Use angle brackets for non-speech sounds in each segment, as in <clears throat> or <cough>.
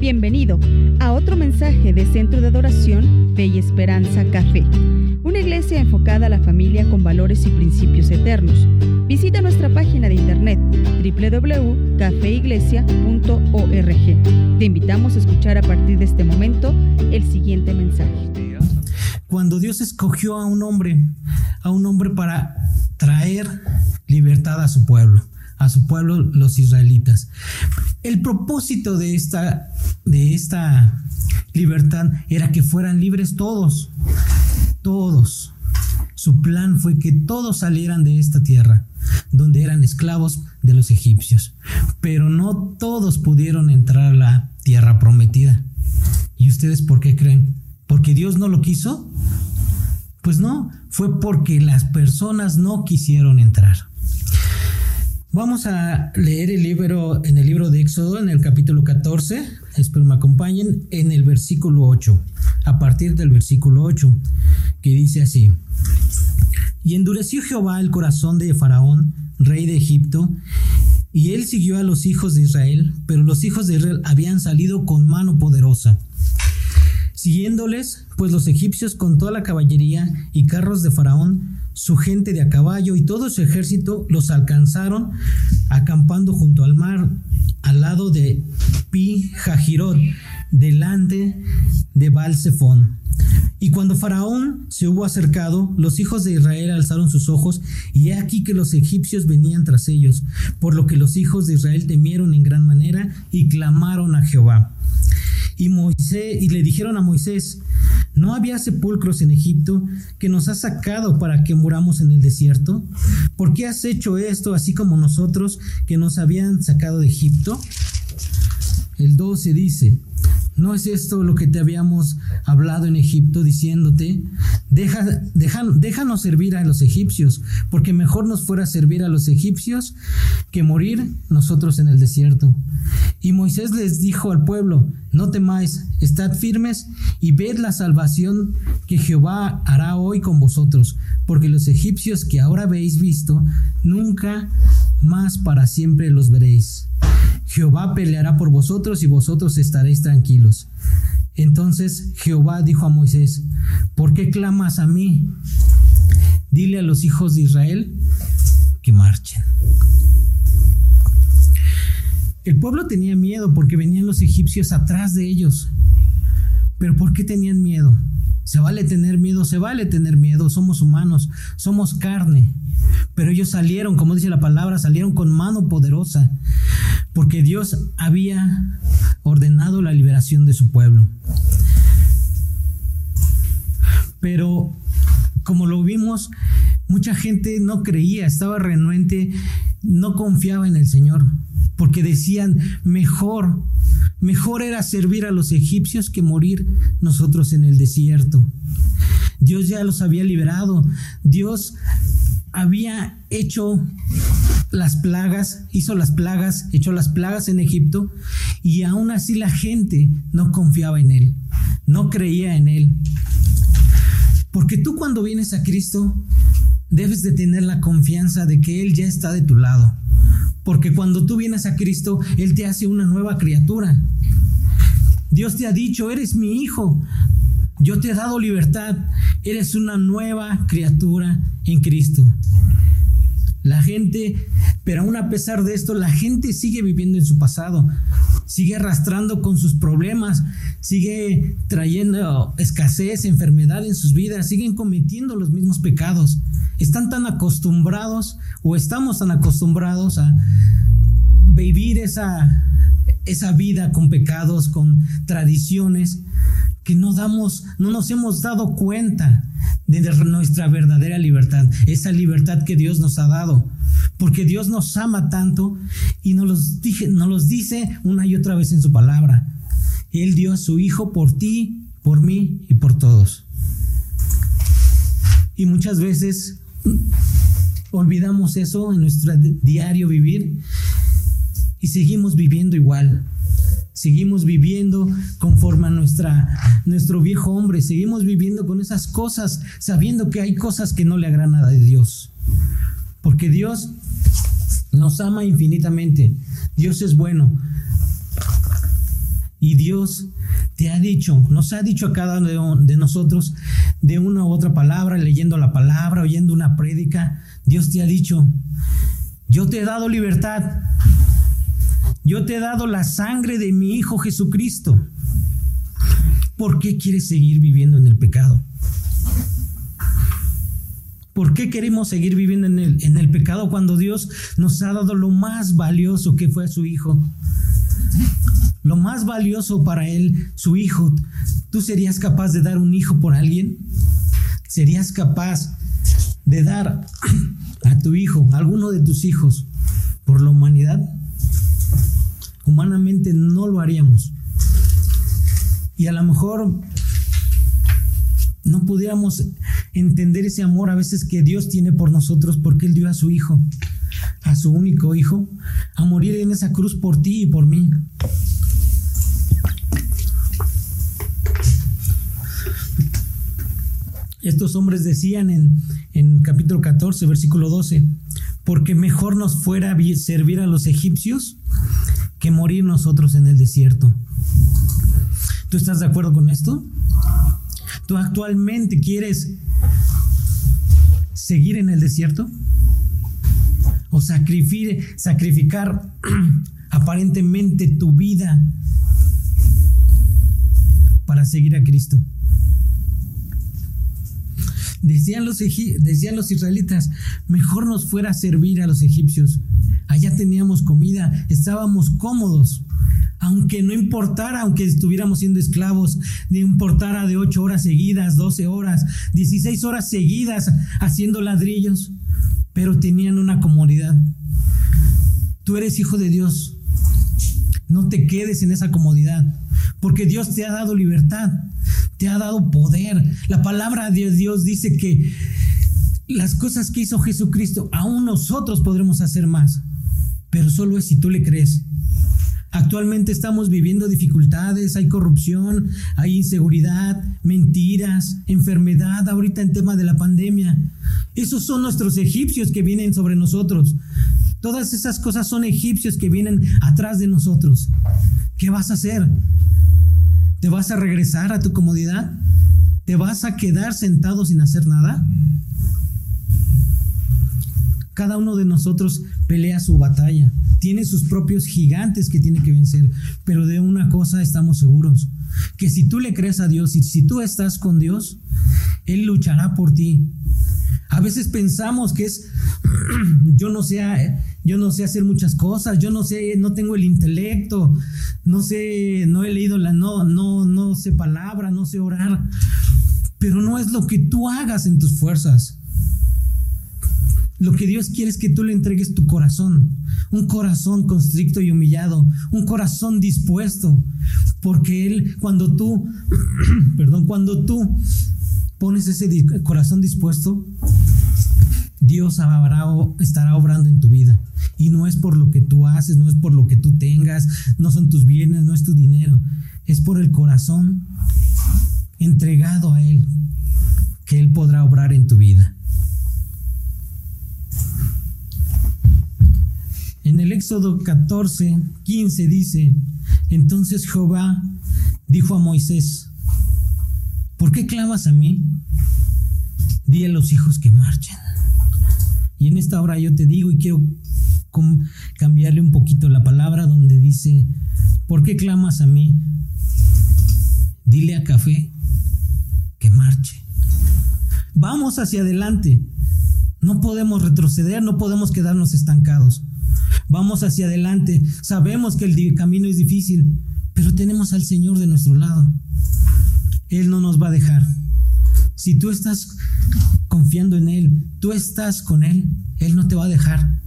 Bienvenido a otro mensaje de Centro de Adoración Fe y Esperanza Café, una iglesia enfocada a la familia con valores y principios eternos. Visita nuestra página de internet www.cafeiglesia.org. Te invitamos a escuchar a partir de este momento el siguiente mensaje. Cuando Dios escogió a un hombre, a un hombre para traer libertad a su pueblo a su pueblo los israelitas. El propósito de esta, de esta libertad era que fueran libres todos, todos. Su plan fue que todos salieran de esta tierra, donde eran esclavos de los egipcios. Pero no todos pudieron entrar a la tierra prometida. ¿Y ustedes por qué creen? ¿Porque Dios no lo quiso? Pues no, fue porque las personas no quisieron entrar. Vamos a leer el libro en el libro de Éxodo, en el capítulo 14. Espero me acompañen en el versículo 8, a partir del versículo 8, que dice así: Y endureció Jehová el corazón de Faraón, rey de Egipto, y él siguió a los hijos de Israel, pero los hijos de Israel habían salido con mano poderosa siguiéndoles, pues los egipcios con toda la caballería y carros de Faraón, su gente de a caballo y todo su ejército los alcanzaron acampando junto al mar, al lado de Pi Jajirot, delante de Balsefón. Y cuando Faraón se hubo acercado, los hijos de Israel alzaron sus ojos, y he aquí que los egipcios venían tras ellos, por lo que los hijos de Israel temieron en gran manera y clamaron a Jehová. Y Moisés y le dijeron a Moisés, ¿no había sepulcros en Egipto que nos has sacado para que muramos en el desierto? ¿Por qué has hecho esto así como nosotros que nos habían sacado de Egipto? El 12 dice, ¿No es esto lo que te habíamos hablado en Egipto diciéndote, Deja, déjanos servir a los egipcios, porque mejor nos fuera servir a los egipcios que morir nosotros en el desierto? Y Moisés les dijo al pueblo, no temáis, estad firmes y ved la salvación que Jehová hará hoy con vosotros, porque los egipcios que ahora habéis visto, nunca más para siempre los veréis. Jehová peleará por vosotros y vosotros estaréis tranquilos. Entonces Jehová dijo a Moisés, ¿por qué clamas a mí? Dile a los hijos de Israel que marchen. El pueblo tenía miedo porque venían los egipcios atrás de ellos. Pero ¿por qué tenían miedo? Se vale tener miedo, se vale tener miedo, somos humanos, somos carne. Pero ellos salieron, como dice la palabra, salieron con mano poderosa, porque Dios había ordenado la liberación de su pueblo. Pero como lo vimos, mucha gente no creía, estaba renuente, no confiaba en el Señor, porque decían, mejor, mejor era servir a los egipcios que morir nosotros en el desierto. Dios ya los había liberado, Dios había hecho las plagas, hizo las plagas, echó las plagas en Egipto y aún así la gente no confiaba en él, no creía en él. Porque tú cuando vienes a Cristo debes de tener la confianza de que Él ya está de tu lado. Porque cuando tú vienes a Cristo, Él te hace una nueva criatura. Dios te ha dicho, eres mi hijo, yo te he dado libertad, eres una nueva criatura en Cristo. La gente, pero aún a pesar de esto, la gente sigue viviendo en su pasado, sigue arrastrando con sus problemas, sigue trayendo escasez, enfermedad en sus vidas, siguen cometiendo los mismos pecados. Están tan acostumbrados o estamos tan acostumbrados a vivir esa, esa vida con pecados, con tradiciones, que no damos, no nos hemos dado cuenta de nuestra verdadera libertad, esa libertad que Dios nos ha dado, porque Dios nos ama tanto y nos los, dije, nos los dice una y otra vez en su palabra. Él dio a su Hijo por ti, por mí y por todos. Y muchas veces olvidamos eso en nuestro diario vivir y seguimos viviendo igual. Seguimos viviendo conforme a nuestra, nuestro viejo hombre. Seguimos viviendo con esas cosas, sabiendo que hay cosas que no le agradan a Dios. Porque Dios nos ama infinitamente. Dios es bueno. Y Dios te ha dicho, nos ha dicho a cada uno de nosotros de una u otra palabra, leyendo la palabra, oyendo una prédica, Dios te ha dicho, yo te he dado libertad, yo te he dado la sangre de mi Hijo Jesucristo. ¿Por qué quieres seguir viviendo en el pecado? ¿Por qué queremos seguir viviendo en el, en el pecado cuando Dios nos ha dado lo más valioso que fue su Hijo? Lo más valioso para Él, su Hijo. ¿Tú serías capaz de dar un hijo por alguien? ¿Serías capaz de dar a tu hijo, a alguno de tus hijos, por la humanidad? Humanamente no lo haríamos. Y a lo mejor no pudiéramos entender ese amor a veces que Dios tiene por nosotros porque Él dio a su Hijo, a su único Hijo, a morir en esa cruz por ti y por mí. Estos hombres decían en, en capítulo 14, versículo 12, porque mejor nos fuera servir a los egipcios que morir nosotros en el desierto. ¿Tú estás de acuerdo con esto? ¿Tú actualmente quieres seguir en el desierto? ¿O sacrificar, <clears throat> aparentemente tu vida para seguir a Cristo? Decían los, decían los israelitas, mejor nos fuera a servir a los egipcios. Allá teníamos comida, estábamos cómodos aunque no importara, aunque estuviéramos siendo esclavos, no importara de 8 horas seguidas, 12 horas, 16 horas seguidas haciendo ladrillos, pero tenían una comodidad. Tú eres hijo de Dios. No te quedes en esa comodidad, porque Dios te ha dado libertad, te ha dado poder. La palabra de Dios dice que las cosas que hizo Jesucristo, aún nosotros podremos hacer más, pero solo es si tú le crees. Actualmente estamos viviendo dificultades, hay corrupción, hay inseguridad, mentiras, enfermedad, ahorita en tema de la pandemia. Esos son nuestros egipcios que vienen sobre nosotros. Todas esas cosas son egipcios que vienen atrás de nosotros. ¿Qué vas a hacer? ¿Te vas a regresar a tu comodidad? ¿Te vas a quedar sentado sin hacer nada? Cada uno de nosotros pelea su batalla tiene sus propios gigantes que tiene que vencer. Pero de una cosa estamos seguros, que si tú le crees a Dios y si tú estás con Dios, Él luchará por ti. A veces pensamos que es, <clears throat> yo no sé, yo no sé hacer muchas cosas, yo no sé, no tengo el intelecto, no sé, no he leído la, no, no, no sé palabra, no sé orar. Pero no es lo que tú hagas en tus fuerzas. Lo que Dios quiere es que tú le entregues tu corazón, un corazón constricto y humillado, un corazón dispuesto, porque Él, cuando tú, <clears throat> perdón, cuando tú pones ese corazón dispuesto, Dios estará obrando en tu vida. Y no es por lo que tú haces, no es por lo que tú tengas, no son tus bienes, no es tu dinero, es por el corazón entregado a Él que Él podrá obrar en tu vida. En el Éxodo 14, 15 dice, entonces Jehová dijo a Moisés, ¿por qué clamas a mí? Di a los hijos que marchen. Y en esta hora yo te digo y quiero cambiarle un poquito la palabra donde dice, ¿por qué clamas a mí? Dile a Café que marche. Vamos hacia adelante. No podemos retroceder, no podemos quedarnos estancados. Vamos hacia adelante. Sabemos que el camino es difícil, pero tenemos al Señor de nuestro lado. Él no nos va a dejar. Si tú estás confiando en Él, tú estás con Él, Él no te va a dejar.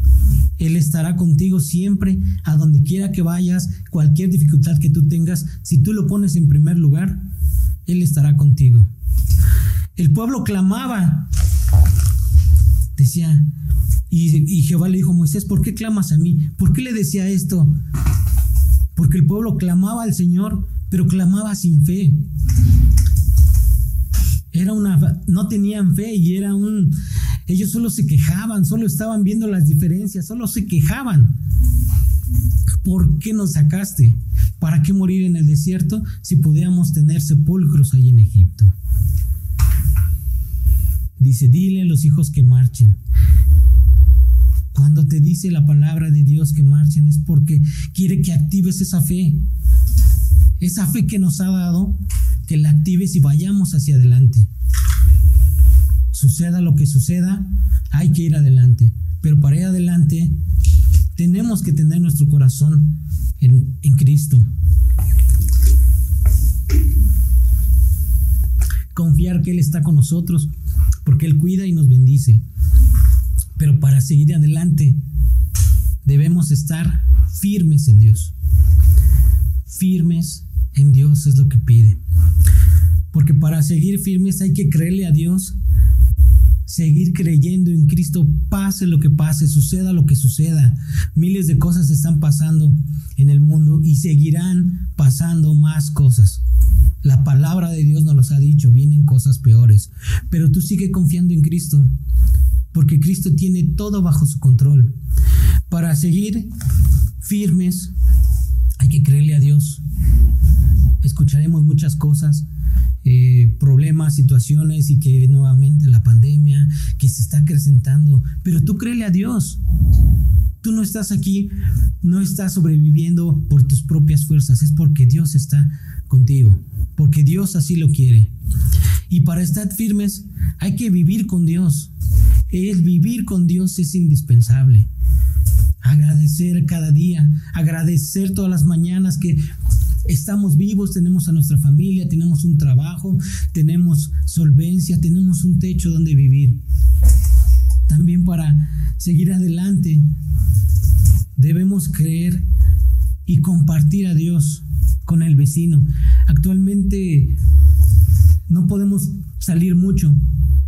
Él estará contigo siempre, a donde quiera que vayas, cualquier dificultad que tú tengas, si tú lo pones en primer lugar, Él estará contigo. El pueblo clamaba, decía, y, Jehová le dijo, Moisés, ¿por qué clamas a mí? ¿Por qué le decía esto? Porque el pueblo clamaba al Señor, pero clamaba sin fe. Era una, no tenían fe y era un, ellos solo se quejaban, solo estaban viendo las diferencias, solo se quejaban. ¿por qué nos sacaste? ¿Para qué morir en el desierto si pudiéramos tener sepulcros ahí en Egipto? Dice, dile a los hijos que marchen. Cuando te dice la palabra de Dios que marchen es porque quiere que actives esa fe. Esa fe que nos ha dado, que la actives y vayamos hacia adelante. Suceda lo que suceda, hay que ir adelante. Pero para ir adelante, tenemos que tener nuestro corazón en, Cristo. Confiar que Él está con nosotros, porque Él cuida y nos bendice. Pero para seguir adelante debemos estar firmes en Dios. Firmes en Dios es lo que pide. Porque para seguir firmes hay que creerle a Dios, seguir creyendo en Cristo, pase lo que pase, suceda lo que suceda. Miles de cosas están pasando en el mundo y seguirán pasando más cosas. La palabra de Dios nos los ha dicho, vienen cosas peores, pero tú sigue confiando en Cristo porque Cristo tiene todo bajo su control. Para seguir firmes hay que creerle a Dios. Escucharemos muchas cosas, eh, problemas, situaciones y que nuevamente la pandemia que se está acrecentando, pero tú créele a Dios. Tú no estás aquí, no estás sobreviviendo por tus propias fuerzas, es porque Dios está contigo, porque Dios así lo quiere. Y para estar firmes hay que vivir con Dios. El vivir con Dios es indispensable. Agradecer cada día, agradecer todas las mañanas que estamos vivos, tenemos a nuestra familia, tenemos un trabajo, tenemos solvencia, tenemos un techo donde vivir. También para seguir adelante debemos creer y compartir a Dios con el vecino. Actualmente no podemos salir mucho,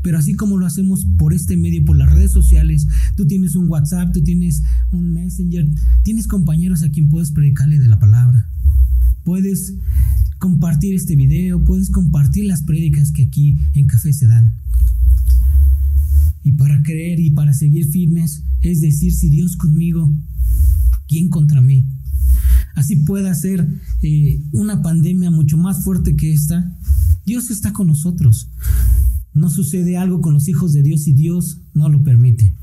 pero así como lo hacemos por este medio, por las redes sociales, tú tienes un WhatsApp, tú tienes un Messenger, tienes compañeros a quien puedes predicarle de la palabra. Puedes compartir este video, puedes compartir las prédicas que aquí en Café se dan. Y para creer y para seguir firmes, es decir, si Dios conmigo, ¿quién contra mí? Así pueda ser eh, una pandemia mucho más fuerte que esta, Dios está con nosotros no sucede algo con los hijos de Dios y Dios no lo permite.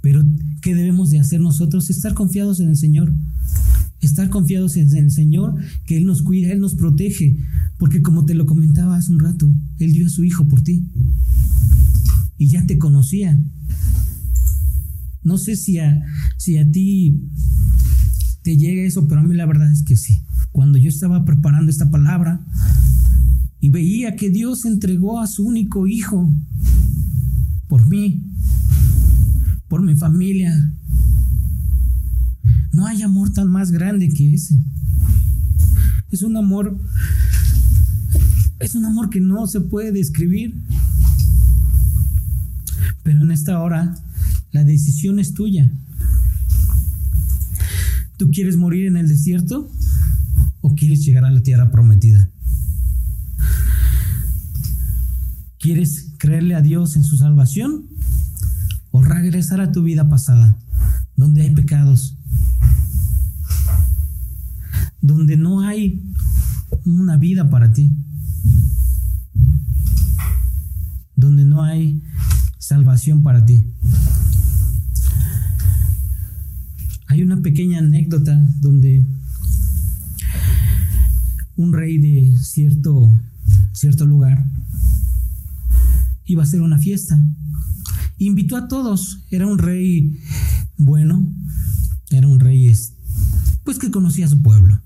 Pero, ¿qué debemos de hacer nosotros? Estar confiados en el Señor. Estar confiados en el Señor, que Él nos cuida, Él nos protege. Porque como te lo comentaba hace un rato, Él dio a su Hijo por ti. Y ya te conocía. No sé si a, si a ti te llega eso, pero a mí la verdad es que sí. Cuando yo estaba preparando esta palabra, y veía que Dios entregó a su único hijo por mí, por mi familia. No hay amor tan más grande que ese. Es un amor, es un amor que no se puede describir. Pero en esta hora la decisión es tuya. ¿Tú quieres morir en el desierto o quieres llegar a la tierra prometida? ¿Quieres creerle a Dios en su salvación? ¿O regresar a tu vida pasada, donde hay pecados? Donde no hay una vida para ti. Donde no hay salvación para ti. Hay una pequeña anécdota donde un rey de cierto, cierto lugar iba a ser una fiesta. Invitó a todos. Era un rey bueno, era un rey pues que conocía a su pueblo.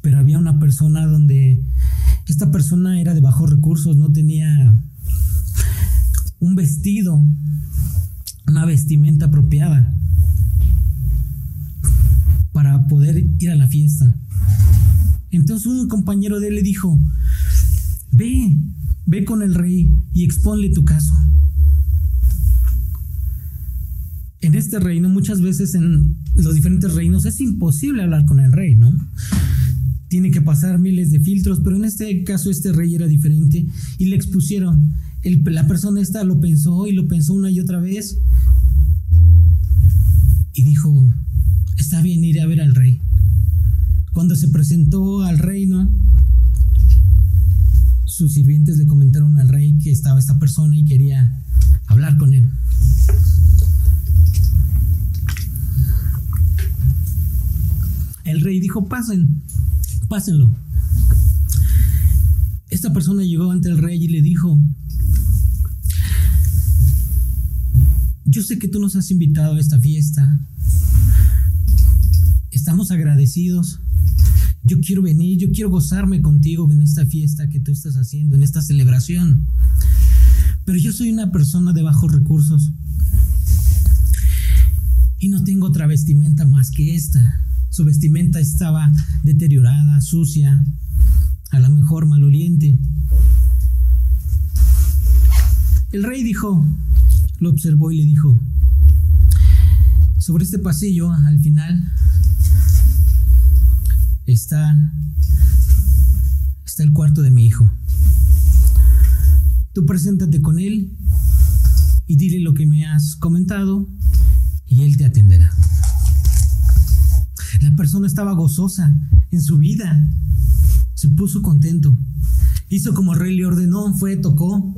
Pero había una persona donde esta persona era de bajos recursos, no tenía un vestido, una vestimenta apropiada para poder ir a la fiesta. Entonces un compañero de él le dijo, ve, Ve con el rey y exponle tu caso. En este reino, muchas veces en los diferentes reinos, es imposible hablar con el rey, ¿no? Tiene que pasar miles de filtros, pero en este caso este rey era diferente y le expusieron. la persona esta lo pensó y lo pensó una y otra vez y dijo, está bien, ir a ver al rey. Cuando se presentó al reino, sus sirvientes le comentaron al rey que estaba esta persona y quería hablar con él. El rey dijo, pasen, pásenlo. Esta persona llegó ante el rey y le dijo, yo sé que tú nos has invitado a esta fiesta. Estamos agradecidos. Yo quiero venir, yo quiero gozarme contigo en esta fiesta que tú estás haciendo, en esta celebración. Pero yo soy una persona de bajos recursos. Y no tengo otra vestimenta más que esta. Su vestimenta estaba deteriorada, sucia, a lo mejor maloliente. El rey dijo, lo observó y le dijo, sobre este pasillo al final está, está el cuarto de mi hijo. Tú preséntate con él y dile lo que me has comentado y él te atenderá. La persona estaba gozosa en su vida, se puso contento, hizo como el rey le ordenó, fue, tocó,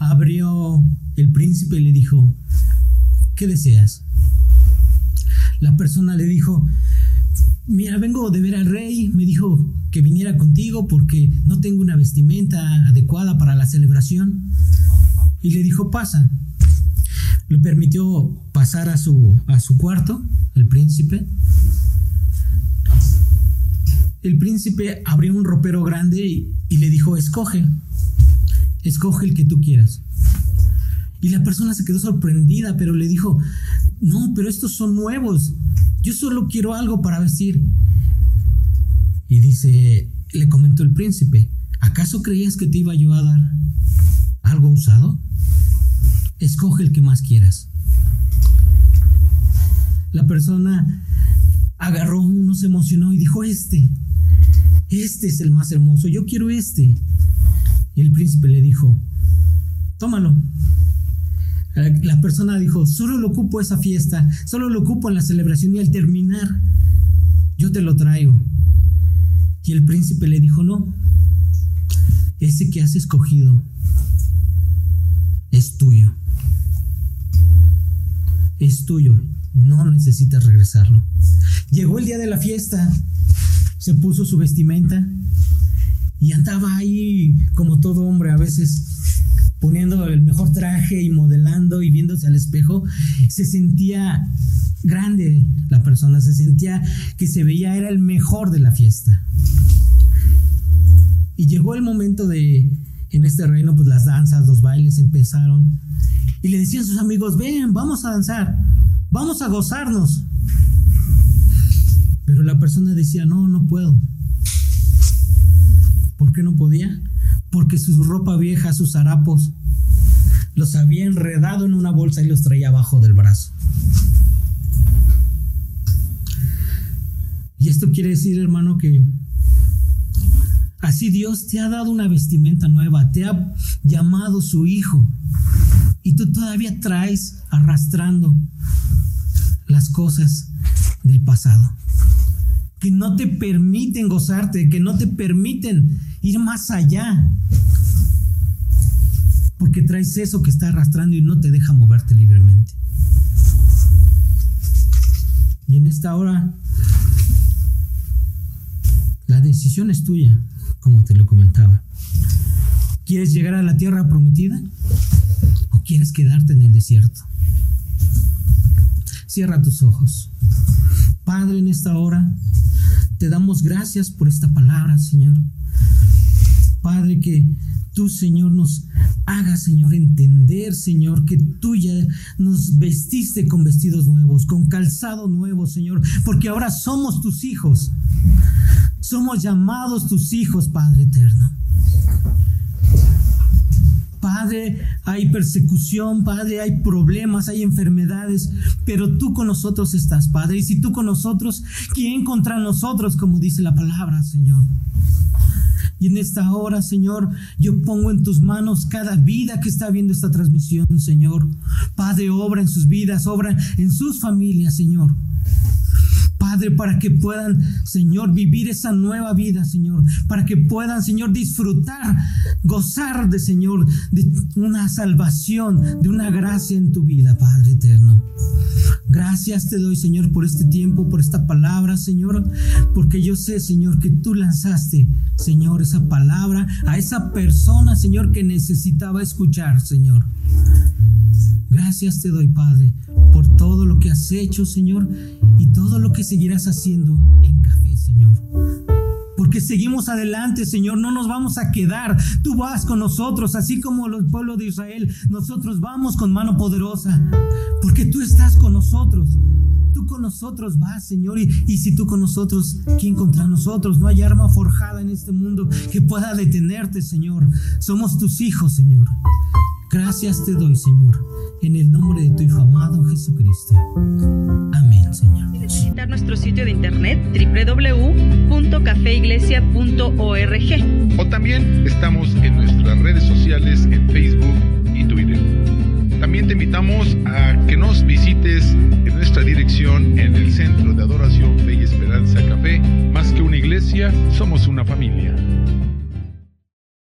abrió el príncipe y le dijo, ¿qué deseas? La persona le dijo, mira, vengo de ver al rey, me dijo que viniera contigo porque no tengo una vestimenta adecuada para la celebración. Y le dijo, pasa. Le permitió pasar a su, a su cuarto, el príncipe. El príncipe abrió un ropero grande y, y le dijo, escoge, escoge el que tú quieras. Y la persona se quedó sorprendida, pero le dijo, no, pero estos son nuevos. Yo solo quiero algo para vestir. Y dice, le comentó el príncipe, ¿acaso creías que te iba yo a dar algo usado? Escoge el que más quieras. La persona agarró uno, se emocionó y dijo, este, este es el más hermoso, yo quiero este. Y el príncipe le dijo, tómalo. La persona dijo, solo lo ocupo esa fiesta, solo lo ocupo en la celebración y al terminar, yo te lo traigo. Y el príncipe le dijo, no, ese que has escogido es tuyo. Es tuyo, no necesitas regresarlo. Llegó el día de la fiesta, se puso su vestimenta y andaba ahí como todo hombre a veces poniendo el mejor traje y modelando y viéndose al espejo, se sentía grande la persona, se sentía que se veía era el mejor de la fiesta. Y llegó el momento de, en este reino, pues las danzas, los bailes empezaron. Y le decían a sus amigos, ven, vamos a danzar, vamos a gozarnos. Pero la persona decía, no, no puedo. ¿Por qué no podía? porque su ropa vieja, sus harapos, los había enredado en una bolsa y los traía abajo del brazo. Y esto quiere decir, hermano, que así Dios te ha dado una vestimenta nueva, te ha llamado su hijo, y tú todavía traes arrastrando las cosas del pasado, que no te permiten gozarte, que no te permiten ir más allá. Porque traes eso que está arrastrando y no te deja moverte libremente. Y en esta hora, la decisión es tuya, como te lo comentaba. ¿Quieres llegar a la tierra prometida o quieres quedarte en el desierto? Cierra tus ojos. Padre, en esta hora, te damos gracias por esta palabra, Señor. Padre, que tú, Señor, nos haga, Señor, entender, Señor, que tú ya nos vestiste con vestidos nuevos, con calzado nuevo, Señor, porque ahora somos tus hijos. Somos llamados tus hijos, Padre eterno. Padre, hay persecución, Padre, hay problemas, hay enfermedades, pero tú con nosotros estás, Padre. Y si tú con nosotros, ¿quién contra nosotros, como dice la palabra, Señor? Y en esta hora, Señor, yo pongo en tus manos cada vida que está viendo esta transmisión, Señor. Padre, obra en sus vidas, obra en sus familias, Señor. Padre, para que puedan, Señor, vivir esa nueva vida, Señor, para que puedan, Señor, disfrutar, gozar de, Señor, de una salvación, de una gracia en tu vida, Padre eterno. Gracias te doy, Señor, por este tiempo, por esta palabra, Señor, porque yo sé, Señor, que tú lanzaste, Señor, esa palabra a esa persona, Señor, que necesitaba escuchar, Señor. Gracias te doy, Padre, por todo lo que has hecho, Señor, todo lo que seguirás haciendo en café, Señor. Porque seguimos adelante, Señor, no nos vamos a quedar. Tú vas con nosotros, así como los pueblos de Israel. Nosotros vamos con mano poderosa, porque tú estás con nosotros. Tú con nosotros vas, Señor, y, y si tú con nosotros, ¿quién contra nosotros? No hay arma forjada en este mundo que pueda detenerte, Señor. Somos tus hijos, Señor. Gracias te doy, Señor, en el nombre de tu Hijo amado Jesucristo. Amén, Señor. Visitar nuestro sitio de internet www.cafeiglesia.org. O también estamos en nuestras redes sociales en Facebook y Twitter. También te invitamos a que nos visites en nuestra dirección en el Centro de Adoración Fe y Esperanza Café. Más que una iglesia, somos una familia.